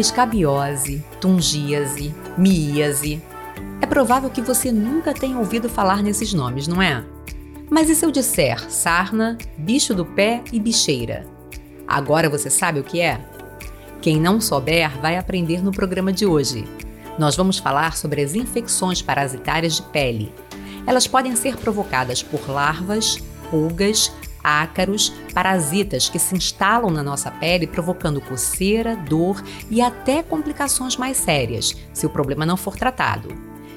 escabiose, tungíase, miíase. É provável que você nunca tenha ouvido falar nesses nomes, não é? Mas e se eu disser sarna, bicho do pé e bicheira? Agora você sabe o que é? Quem não souber vai aprender no programa de hoje. Nós vamos falar sobre as infecções parasitárias de pele. Elas podem ser provocadas por larvas, pulgas, ácaros, parasitas que se instalam na nossa pele provocando coceira, dor e até complicações mais sérias, se o problema não for tratado.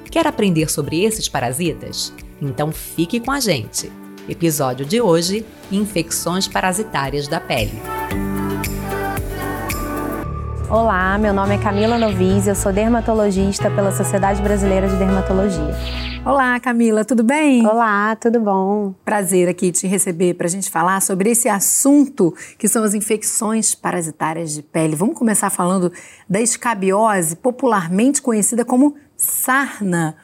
Quer aprender sobre esses parasitas? Então fique com a gente. Episódio de hoje: Infecções parasitárias da pele. Olá, meu nome é Camila Novis, eu sou dermatologista pela Sociedade Brasileira de Dermatologia. Olá, Camila, tudo bem? Olá, tudo bom? Prazer aqui te receber para a gente falar sobre esse assunto que são as infecções parasitárias de pele. Vamos começar falando da escabiose, popularmente conhecida como sarna.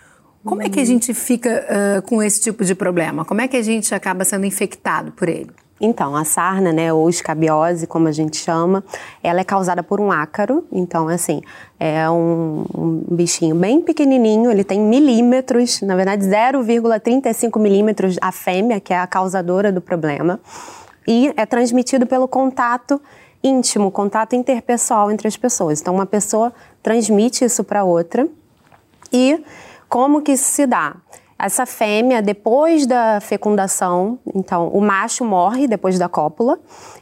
Como é que a uhum. gente fica uh, com esse tipo de problema? Como é que a gente acaba sendo infectado por ele? Então, a sarna, né, ou escabiose, como a gente chama, ela é causada por um ácaro. Então, assim, é um, um bichinho bem pequenininho, ele tem milímetros, na verdade 0,35 milímetros a fêmea, que é a causadora do problema. E é transmitido pelo contato íntimo, contato interpessoal entre as pessoas. Então, uma pessoa transmite isso para outra. E como que isso se dá? Essa fêmea, depois da fecundação, então o macho morre depois da cópula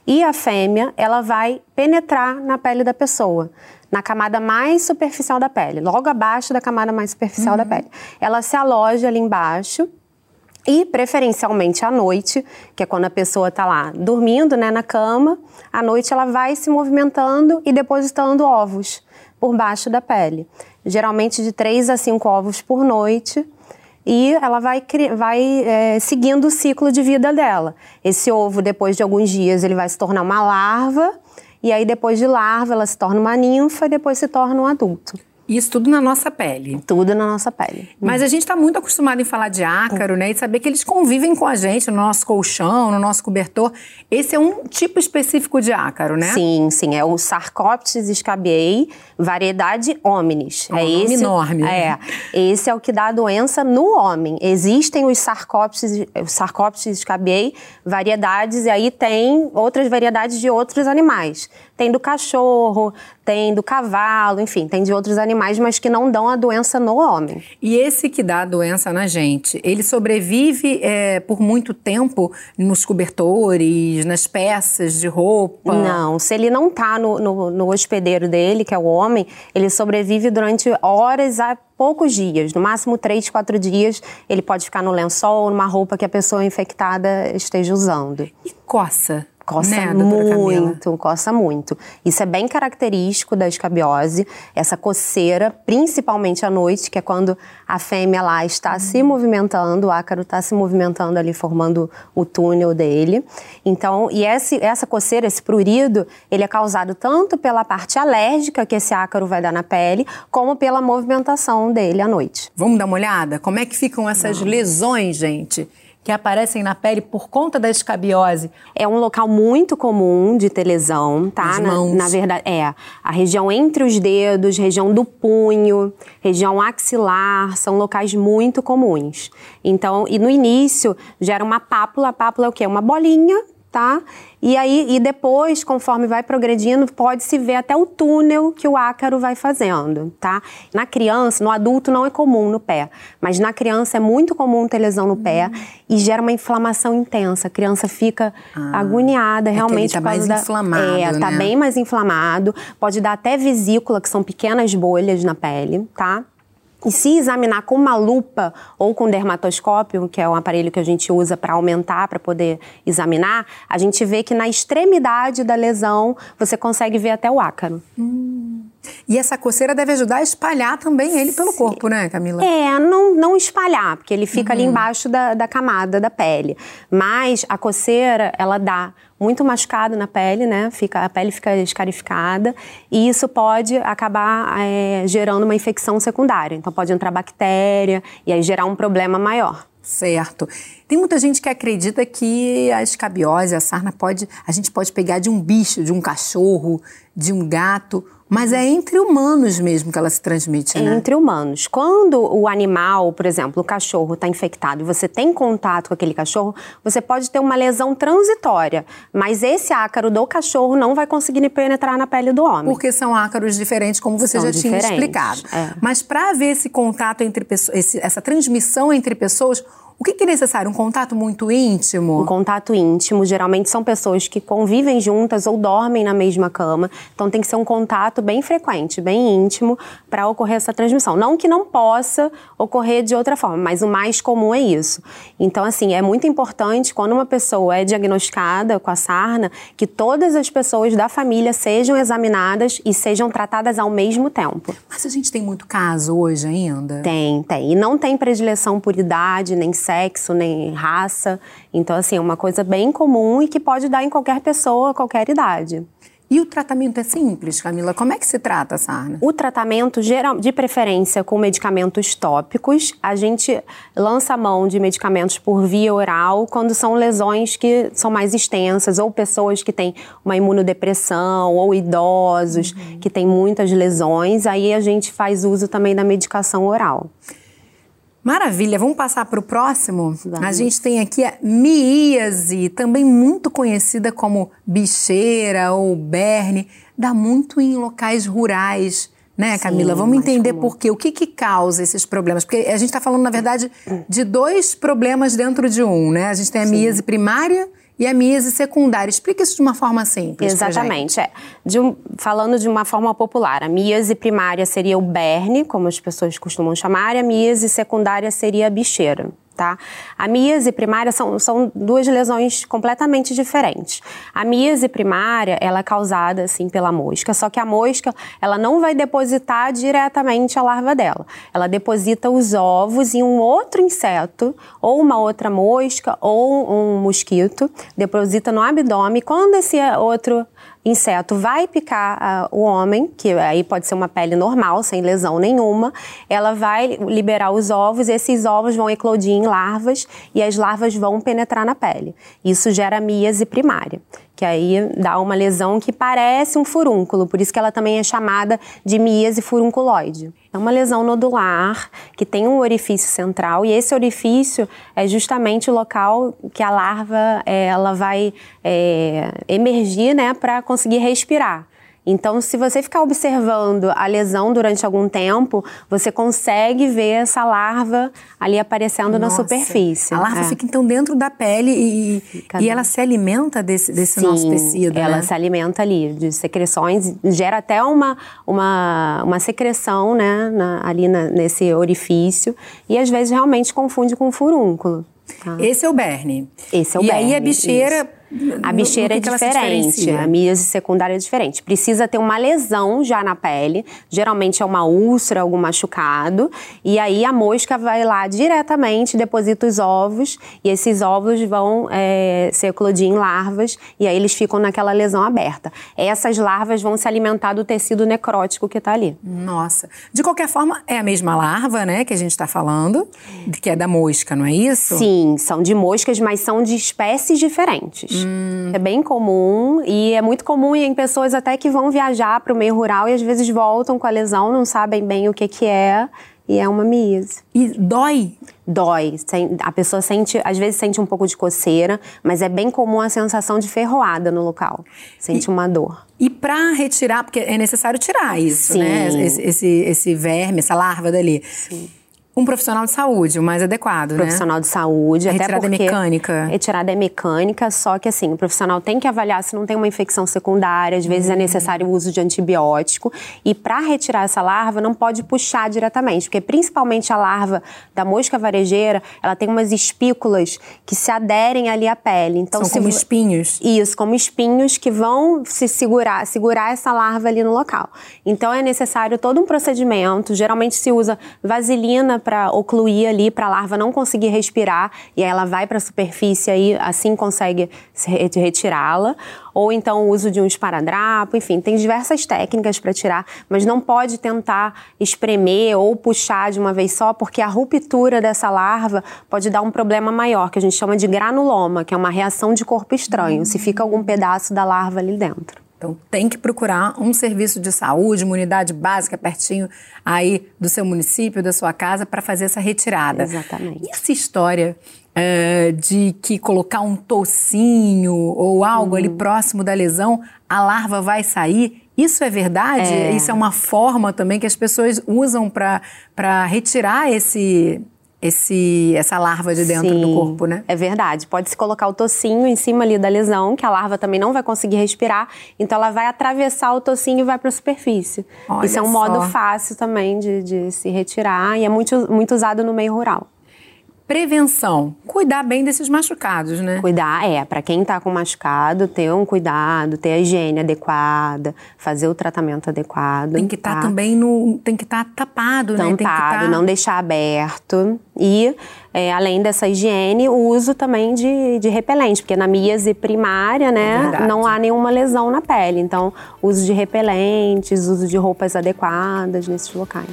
e a fêmea ela vai penetrar na pele da pessoa, na camada mais superficial da pele, logo abaixo da camada mais superficial uhum. da pele. Ela se aloja ali embaixo e preferencialmente à noite, que é quando a pessoa está lá dormindo, né, na cama, à noite ela vai se movimentando e depositando ovos por baixo da pele. Geralmente de 3 a 5 ovos por noite e ela vai, vai é, seguindo o ciclo de vida dela. Esse ovo, depois de alguns dias, ele vai se tornar uma larva, e aí depois de larva ela se torna uma ninfa e depois se torna um adulto. Isso tudo na nossa pele. Tudo na nossa pele. Mas a gente está muito acostumado em falar de ácaro, né? E saber que eles convivem com a gente no nosso colchão, no nosso cobertor. Esse é um tipo específico de ácaro, né? Sim, sim. É o Sarcoptes scabiei, variedade hominis. É, é um esse, enorme. É. Esse é o que dá a doença no homem. Existem os Sarcoptes, os Sarcoptes scabiei, variedades, e aí tem outras variedades de outros animais. Tem do cachorro, tem do cavalo, enfim, tem de outros animais, mas que não dão a doença no homem. E esse que dá a doença na gente, ele sobrevive é, por muito tempo nos cobertores, nas peças de roupa? Não, se ele não está no, no, no hospedeiro dele, que é o homem, ele sobrevive durante horas a poucos dias, no máximo três, quatro dias, ele pode ficar no lençol ou numa roupa que a pessoa infectada esteja usando. E coça? Coça né, muito, coça muito. Isso é bem característico da escabiose, essa coceira, principalmente à noite, que é quando a fêmea lá está uhum. se movimentando, o ácaro está se movimentando ali, formando o túnel dele. Então, e esse, essa coceira, esse prurido, ele é causado tanto pela parte alérgica que esse ácaro vai dar na pele, como pela movimentação dele à noite. Vamos dar uma olhada? Como é que ficam essas Não. lesões, gente? Que aparecem na pele por conta da escabiose? É um local muito comum de ter lesão, tá? As mãos. Na, na verdade, é. A região entre os dedos, região do punho, região axilar, são locais muito comuns. Então, e no início gera uma pápula. A pápula é o quê? Uma bolinha tá? E aí, e depois, conforme vai progredindo, pode-se ver até o túnel que o ácaro vai fazendo, tá? Na criança, no adulto não é comum no pé, mas na criança é muito comum ter lesão no pé uhum. e gera uma inflamação intensa. A criança fica ah, agoniada, realmente. É tá mais da... inflamado, É, tá né? bem mais inflamado. Pode dar até vesícula, que são pequenas bolhas na pele, tá? E se examinar com uma lupa ou com dermatoscópio, que é um aparelho que a gente usa para aumentar, para poder examinar, a gente vê que na extremidade da lesão você consegue ver até o ácaro. Hum. E essa coceira deve ajudar a espalhar também ele pelo Sim. corpo, né, Camila? É, não, não espalhar, porque ele fica uhum. ali embaixo da, da camada da pele. Mas a coceira, ela dá muito machucado na pele, né? Fica, a pele fica escarificada e isso pode acabar é, gerando uma infecção secundária. Então pode entrar bactéria e aí gerar um problema maior. Certo. Tem muita gente que acredita que a escabiose, a sarna pode, a gente pode pegar de um bicho, de um cachorro, de um gato, Mas é entre humanos mesmo que ela se transmite, né? Entre humanos. Quando o animal, por exemplo, o cachorro está infectado e você tem contato com aquele cachorro, você pode ter uma lesão transitória, mas esse ácaro do cachorro não vai conseguir penetrar na pele do homem. Porque são ácaros diferentes, como você São já tinha explicado. é. Mas para haver esse contato entre pessoas, essa transmissão entre pessoas, o que, é necessário? Um contato muito íntimo? Um contato íntimo, geralmente são pessoas que convivem juntas ou dormem na mesma cama. Então tem que ser um contato bem frequente, bem íntimo, para ocorrer essa transmissão. Não que não possa ocorrer de outra forma, mas o mais comum é isso. Então, assim, é muito importante quando uma pessoa é diagnosticada com a sarna, que todas as pessoas da família sejam examinadas e sejam tratadas ao mesmo tempo. Mas a gente tem muito caso hoje ainda? Tem, tem. E não tem predileção por idade, nem sexo, nem raça. Então, assim, é uma coisa bem comum e que pode dar em qualquer pessoa, qualquer idade. E o tratamento é simples, Camila? Como é que se trata a sarna? O tratamento, geral, de preferência com medicamentos tópicos, a gente lança a mão de medicamentos por via oral quando são lesões que são mais extensas, ou pessoas que têm uma imunodepressão, ou idosos que têm muitas lesões, aí a gente faz uso também da medicação oral. Maravilha, vamos passar para o próximo? Vamos. A gente tem aqui a miíase, também muito conhecida como bicheira ou berne, dá muito em locais rurais, né, Camila? Sim, vamos entender comum. por quê, o que, que causa esses problemas? Porque a gente está falando, na verdade, de dois problemas dentro de um, né? A gente tem a miíase primária e a miíase secundária. Explica isso de uma forma simples. Exatamente. É. De um- falando de uma forma popular, a míase primária seria o berne, como as pessoas costumam chamar, e a míase secundária seria a bicheira. Tá? A míase primária são, são duas lesões completamente diferentes. A míase primária, ela é causada assim pela mosca, só que a mosca, ela não vai depositar diretamente a larva dela. Ela deposita os ovos em um outro inseto, ou uma outra mosca, ou um mosquito, deposita no abdômen. Quando esse outro inseto vai picar ah, o homem, que aí pode ser uma pele normal, sem lesão nenhuma, ela vai liberar os ovos, esses ovos vão eclodir em larvas e as larvas vão penetrar na pele. Isso gera míase primária, que aí dá uma lesão que parece um furúnculo, por isso que ela também é chamada de míase furunculoide. É uma lesão nodular que tem um orifício central e esse orifício é justamente o local que a larva eh, ela vai eh, emergir, né, para conseguir respirar. Então, se você ficar observando a lesão durante algum tempo, você consegue ver essa larva ali aparecendo na Nossa, superfície. A larva É. fica então dentro da pele e, Fica e ela se alimenta desse, desse Sim, nosso tecido, ela né? se alimenta ali de secreções, gera até uma, uma, uma secreção né, na- ali na- nesse orifício e às vezes realmente confunde com furúnculo. tá? Esse é o berne. Esse é o E aí a berne, bicheira... A bicheira no é diferente, a míase secundária é diferente. Precisa ter uma lesão já na pele, geralmente é uma úlcera, algum machucado, e aí a mosca vai lá diretamente, deposita os ovos, e esses ovos vão é, se eclodir em larvas, e aí eles ficam naquela lesão aberta. Essas larvas vão se alimentar do tecido necrótico que está ali. Nossa. De qualquer forma, é a mesma larva, né, que a gente está falando, que é da mosca, não é isso? Sim, são de moscas, mas são de espécies diferentes. É bem comum e é muito comum em pessoas até que vão viajar para o meio rural e às vezes voltam com a lesão, não sabem bem o que, que é e é uma míase. E dói? Dói, a pessoa sente, às vezes sente um pouco de coceira, mas é bem comum a sensação de ferroada no local. Sente uma dor. E para retirar, porque é necessário tirar isso, Sim. né? Esse, esse, esse verme, essa larva dali. Um profissional de saúde, o mais adequado, né? profissional de saúde, A até retirada é porque mecânica? Retirada é mecânica, só que assim, o profissional tem que avaliar se não tem uma infecção secundária, às vezes é necessário o uso de antibiótico e para retirar essa larva não pode puxar diretamente, porque principalmente a larva da mosca varejeira, ela tem umas espículas que se aderem ali à pele. Então São se como espinhos. isso, como espinhos que vão se segurar, segurar essa larva ali no local. Então é necessário todo um procedimento. Geralmente se usa vaselina para ocluir ali, para a larva não conseguir respirar e aí ela vai para a superfície aí assim consegue se re- retirá-la. Ou então o uso de um esparadrapo, enfim, tem diversas técnicas para tirar, mas não pode tentar espremer ou puxar de uma vez só, porque a ruptura dessa larva pode dar um problema maior, que a gente chama de granuloma, que é uma reação de corpo estranho, se fica algum pedaço da larva ali dentro. Então tem que procurar um serviço de saúde, uma unidade básica pertinho aí do seu município, da sua casa, para fazer essa retirada. Exatamente. E essa história uh, de que colocar um tocinho ou algo ali próximo da lesão, a larva vai sair. Isso é verdade? É. Isso é uma forma também que as pessoas usam para retirar esse, esse, essa larva de dentro Sim, do corpo, né? É verdade. Pode-se colocar o tocinho em cima ali da lesão, que a larva também não vai conseguir respirar, então ela vai atravessar o tocinho e vai para a superfície. Olha Isso é um só. modo fácil também de, de se retirar e é muito, muito usado no meio rural. Prevenção, cuidar bem desses machucados, né? Cuidar, é, para quem tá com machucado, ter um cuidado, ter a higiene adequada, fazer o tratamento adequado. Tem que estar tá? também no. Tem que estar tapado, né? Tem que tampado, tá- não deixar aberto. E, é, além dessa higiene, o uso também de, de repelente, porque na míase primária, É né, verdade. não há nenhuma lesão na pele. Então, uso de repelentes, uso de roupas adequadas nesses locais.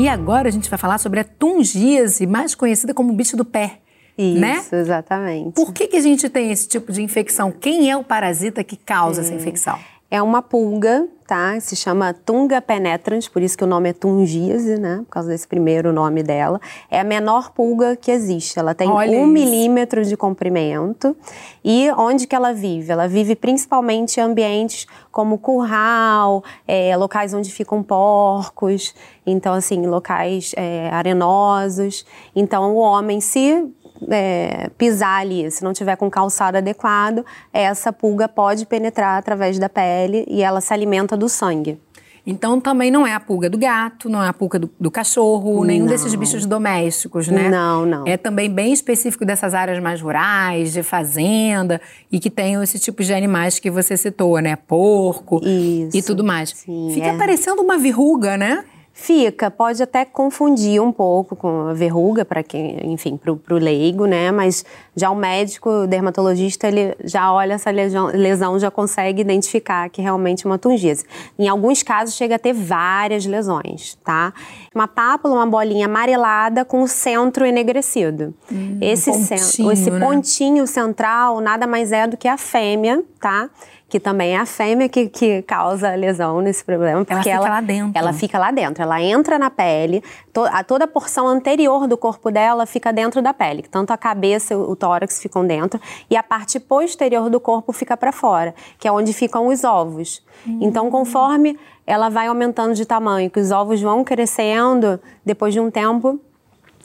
E agora a gente vai falar sobre a tungíase, mais conhecida como bicho do pé. Isso, Né? exatamente. Por que, que a gente tem esse tipo de infecção? Quem é o parasita que causa essa infecção? É uma pulga, tá? Se chama Tunga penetrans, por isso que o nome é tungíase, né? Por causa desse primeiro nome dela. É a menor pulga que existe. Ela tem Olha um isso. milímetro de comprimento. E onde que ela vive? Ela vive principalmente em ambientes como curral, é, locais onde ficam porcos. Então, assim, locais é, arenosos. Então, o homem, se é, pisar ali, se não tiver com calçado adequado, essa pulga pode penetrar através da pele e ela se alimenta do sangue. Então também não é a pulga do gato, não é a pulga do, do cachorro, nenhum Não. desses bichos domésticos, né? Não, não. É também bem específico dessas áreas mais rurais, de fazenda, e que tenham esse tipo de animais que você citou, né? Porco Isso, e tudo mais. sim, Fica é. parecendo uma verruga, né? Fica, pode até confundir um pouco com a verruga, para quem, enfim, para o leigo, né? Mas já o médico, o dermatologista, ele já olha essa lesão, lesão, já consegue identificar que realmente é uma tungíase. Em alguns casos chega a ter várias lesões, tá? Uma pápula, uma bolinha amarelada com o centro enegrecido. esse, cen- pontinho, esse né? pontinho central nada mais é do que a fêmea, tá? Que também é a fêmea que, que causa a lesão nesse problema. Porque fica lá dentro. Ela fica lá dentro. Ela entra na pele, to- a, toda a porção anterior do corpo dela fica dentro da pele. Tanto a cabeça e o tórax ficam dentro e a parte posterior do corpo fica para fora, que é onde ficam os ovos. Então, conforme ela vai aumentando de tamanho, que os ovos vão crescendo, depois de um tempo,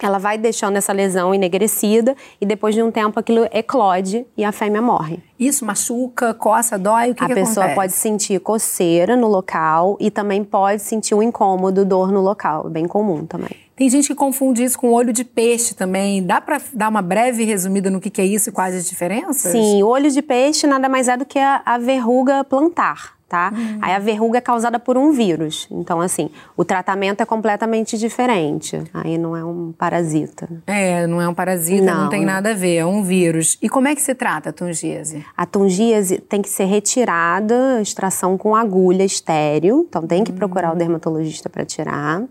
ela vai deixando essa lesão enegrecida e depois de um tempo aquilo eclode e a fêmea morre. Isso machuca, coça, dói, o que a que pessoa acontece? pode sentir coceira no local e também pode sentir um incômodo, dor no local, bem comum também. Tem gente que confunde isso com olho de peixe também. Dá pra dar uma breve resumida no que, que é isso e quais as diferenças? Sim, o olho de peixe nada mais é do que a, a verruga plantar. Tá? Aí a verruga é causada por um vírus. Então, assim, o tratamento é completamente diferente. Aí não é um parasita. É, não é um parasita, não, Não, tem nada a ver, é um vírus. E como é que se trata a tungíase? A tungíase tem que ser retirada, extração com agulha estéreo, então tem que procurar o dermatologista para tirar,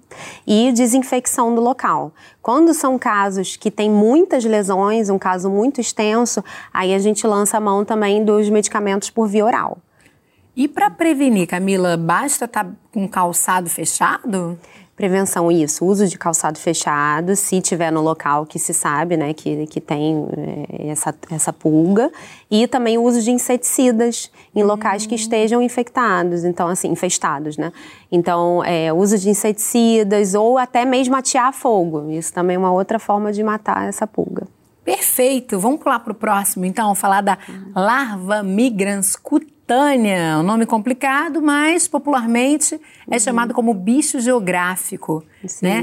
e desinfecção do local. Quando são casos que tem muitas lesões, um caso muito extenso, aí a gente lança a mão também dos medicamentos por via oral. E para prevenir, Camila, basta estar com calçado fechado? Prevenção, isso. Uso de calçado fechado, se tiver no local que se sabe, né, que, que tem eh, essa, essa pulga. E também o uso de inseticidas em locais que estejam infectados, então, assim, infestados, né? Então, é, uso de inseticidas ou até mesmo atear fogo. Isso também é uma outra forma de matar essa pulga. Perfeito, vamos pular para o próximo, então, falar da larva migrans cutânea. Um nome complicado, mas popularmente é chamado como bicho geográfico, né?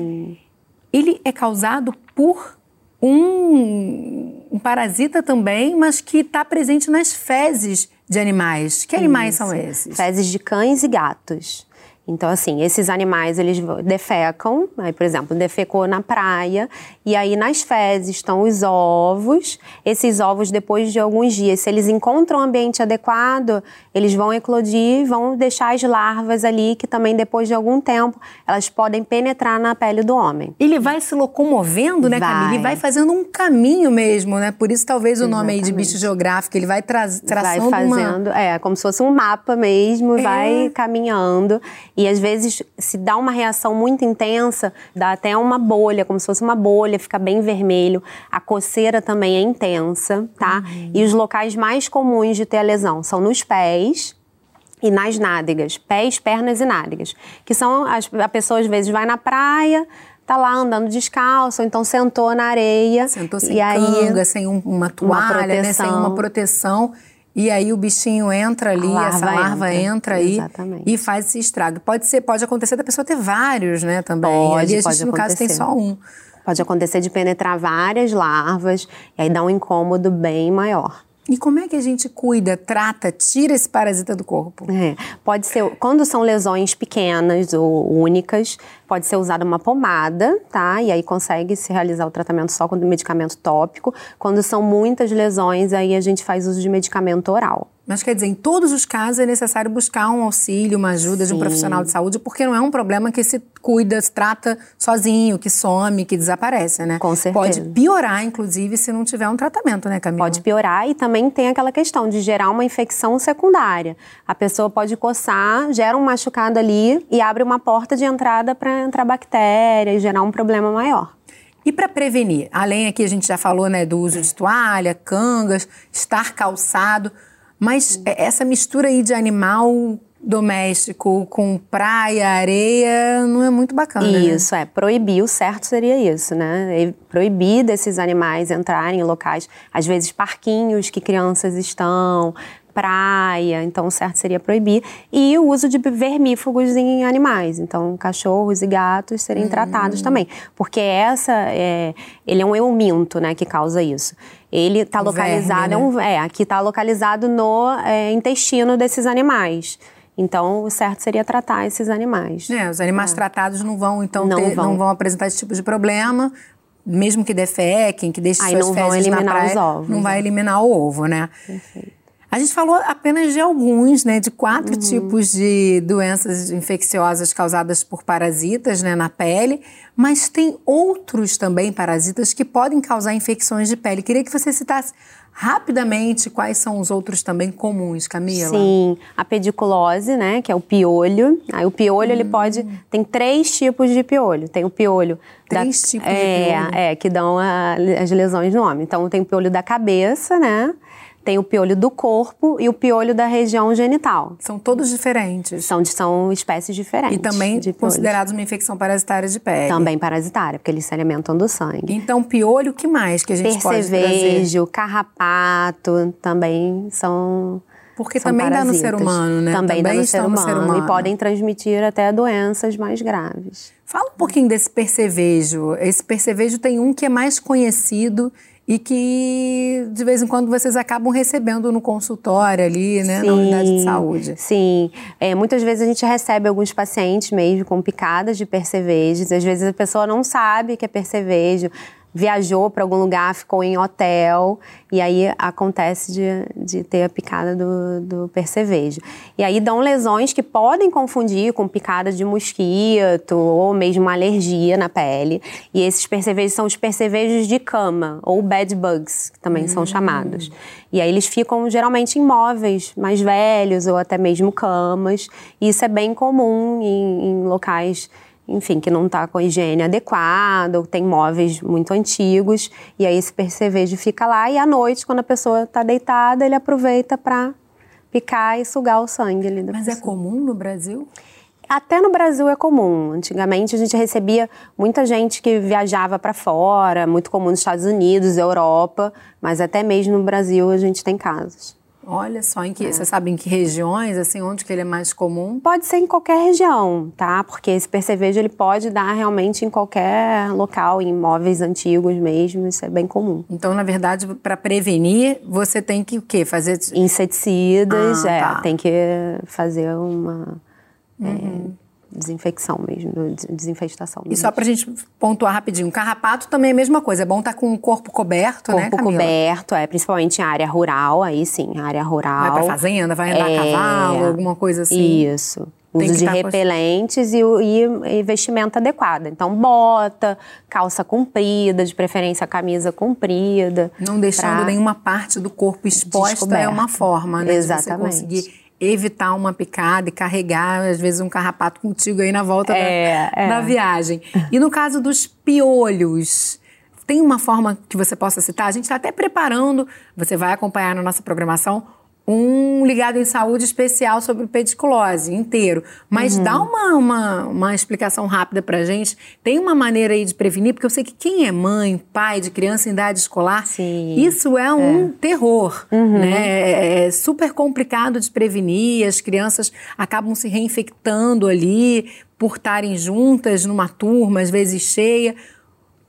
Ele é causado por um, um parasita também, mas que está presente nas fezes de animais. Que animais são esses? Fezes de cães e gatos. Então, assim, esses animais, eles defecam, aí, por exemplo, defecou na praia, e aí nas fezes estão os ovos. Esses ovos, depois de alguns dias, se eles encontram um ambiente adequado, eles vão eclodir, vão deixar as larvas ali, que também depois de algum tempo, elas podem penetrar na pele do homem. Ele vai se locomovendo, né, Camila? Ele vai fazendo um caminho mesmo, né? Por isso, talvez, o Exatamente. nome aí de bicho geográfico, ele vai tra traçando Vai fazendo, uma... é, como se fosse um mapa mesmo, é. vai caminhando. E às vezes, se dá uma reação muito intensa, dá até uma bolha, como se fosse uma bolha, fica bem vermelho. A coceira também é intensa, tá? Uhum. E os locais mais comuns de ter a lesão são nos pés, e nas nádegas, pés, pernas e nádegas, que são as, a pessoa às vezes vai na praia, tá lá andando descalço, ou então sentou na areia. Sentou sem e canga, aí, sem um, uma toalha, uma né, sem uma proteção. E aí o bichinho entra ali, larva essa larva entra, entra aí Exatamente. e faz esse estrago. Pode ser, pode acontecer da pessoa ter vários, né, também. Pode, ali a gente, no caso, tem só um. Pode acontecer de penetrar várias larvas e aí dá um incômodo bem maior. E como é que a gente cuida, trata, tira esse parasita do corpo? É, pode ser, quando são lesões pequenas ou únicas, pode ser usada uma pomada, tá? E aí consegue se realizar o tratamento só com medicamento tópico. Quando são muitas lesões, aí a gente faz uso de medicamento oral. Mas quer dizer, em todos os casos é necessário buscar um auxílio, uma ajuda Sim. de um profissional de saúde, porque não é um problema que se cuida, se trata sozinho, que some, que desaparece, né? Com certeza. Pode piorar, inclusive, se não tiver um tratamento, né, Camila? Pode piorar e também tem aquela questão de gerar uma infecção secundária. A pessoa pode coçar, gera um machucado ali e abre uma porta de entrada para entrar bactéria e gerar um problema maior. E para prevenir, além aqui a gente já falou, né, do uso de toalha, cangas, estar calçado, mas é, essa mistura aí de animal doméstico com praia, areia, não é muito bacana. Né? Isso, né? é. Proibir, o certo seria isso, né? Proibir desses animais entrarem em locais, às vezes parquinhos que crianças estão, praia, então o certo seria proibir. E o uso de vermífugos em animais, então cachorros e gatos serem hum. tratados também, porque essa é, ele é um euminto, né, que causa isso. Ele está localizado, verme, né? é, um, é, aqui está localizado no é, intestino desses animais. Então, o certo seria tratar esses animais. É, os animais é. tratados não vão, então, não, ter, vão. não vão apresentar esse tipo de problema, mesmo que defequem, que deixem Aí suas fezes na praia, os ovos, não vai né? eliminar o ovo, né? Perfeito. A gente falou apenas de alguns, né, de quatro uhum. tipos de doenças infecciosas causadas por parasitas né, na pele, mas tem outros também parasitas que podem causar infecções de pele. Queria que você citasse rapidamente quais são os outros também comuns, Camila. Sim, a pediculose, né, que é o piolho. Aí o piolho hum. ele pode tem três tipos de piolho. Tem o piolho três da, tipos é, de piolho. É, que dão a, as lesões no homem. Então tem o piolho da cabeça, né? Tem o piolho do corpo e o piolho da região genital. São todos diferentes. São, são espécies diferentes. E também considerados uma infecção parasitária de pele. Também parasitária, porque eles se alimentam do sangue. Então, piolho, o que mais que a gente Percevejo, pode? Percevejo, carrapato, também são porque São também parasitas. dá no ser humano, né? Também, também dá no ser, humano, no ser, humano, E podem transmitir até doenças mais graves. Fala um pouquinho desse percevejo. Esse percevejo tem um que é mais conhecido e que de vez em quando vocês acabam recebendo no consultório ali, né, sim, na unidade de saúde. Sim, é, muitas vezes a gente recebe alguns pacientes mesmo com picadas de percevejos, às vezes a pessoa não sabe que é percevejo, viajou para algum lugar, ficou em hotel, e aí acontece de, de ter a picada do, do percevejo. E aí dão lesões que podem confundir com picada de mosquito ou mesmo alergia na pele. E esses percevejos são os percevejos de cama, ou bed bugs, que também hum. são chamados. E aí eles ficam geralmente em móveis mais velhos ou até mesmo camas. E isso é bem comum em, em locais enfim, que não está com a higiene adequada, ou tem móveis muito antigos, e aí esse percevejo fica lá, e à noite, quando a pessoa está deitada, ele aproveita para picar e sugar o sangue ali da Mas pessoa. é comum no Brasil? Até no Brasil é comum. Antigamente a gente recebia muita gente que viajava para fora, muito comum nos Estados Unidos, Europa, mas até mesmo no Brasil a gente tem casos. Olha só, em que, é. você sabe em que regiões, assim, onde que ele é mais comum? Pode ser em qualquer região, tá? Porque esse percevejo ele pode dar realmente em qualquer local, em imóveis antigos mesmo, isso é bem comum. Então, na verdade, para prevenir, você tem que o quê? Fazer inseticidas, ah, é, tá. tem que fazer uma uhum. é, desinfecção mesmo, desinfestação. E só pra gente pontuar rapidinho, carrapato também é a mesma coisa, é bom estar tá com o corpo coberto, corpo né, Corpo coberto, é, principalmente em área rural, aí sim, área rural. Vai pra fazenda, vai andar é, a cavalo, alguma coisa assim. Isso. Uso de repelentes e, e, e, vestimenta adequada. Então, bota, calça comprida, de preferência camisa comprida. Não deixando nenhuma parte do corpo exposta Descoberto. é uma forma, né? Exatamente. De você conseguir evitar uma picada e carregar, às vezes, um carrapato contigo aí na volta é, da, é. da viagem. E no caso dos piolhos, tem uma forma que você possa citar? A gente está até preparando, você vai acompanhar na nossa programação um ligado em saúde especial sobre pediculose inteiro. Mas uhum. dá uma, uma, uma explicação rápida pra gente. Tem uma maneira aí de prevenir, porque eu sei que quem é mãe, pai de criança em idade escolar, Sim. isso é um é. terror. Uhum. Né? É, é super complicado de prevenir, as crianças acabam se reinfectando ali por estarem juntas numa turma, às vezes cheia.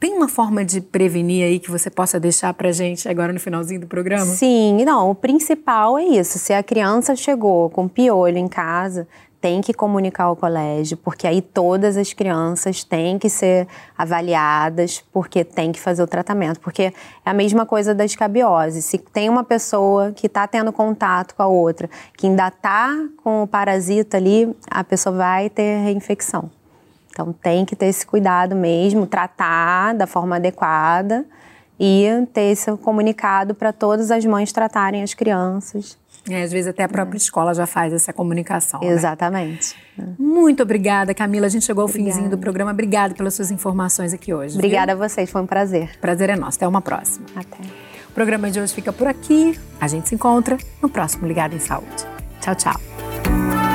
Tem uma forma de prevenir aí que você possa deixar pra gente agora no finalzinho do programa? Sim, não, o principal é isso. Se a criança chegou com piolho em casa, tem que comunicar ao colégio, porque aí todas as crianças têm que ser avaliadas, porque tem que fazer o tratamento. Porque é a mesma coisa da escabiose. Se tem uma pessoa que está tendo contato com a outra, que ainda está com o parasita ali, a pessoa vai ter reinfecção. Então tem que ter esse cuidado mesmo, tratar da forma adequada e ter esse comunicado para todas as mães tratarem as crianças. É, às vezes até a própria é. escola já faz essa comunicação. Né? Exatamente. Né? Muito obrigada, Camila. A gente chegou ao obrigada. finzinho do programa. Obrigada pelas suas informações aqui hoje. Obrigada viu? a vocês, foi um prazer. Prazer é nosso. Até uma próxima. Até. O programa de hoje fica por aqui. A gente se encontra no próximo Ligado em Saúde. Tchau, tchau.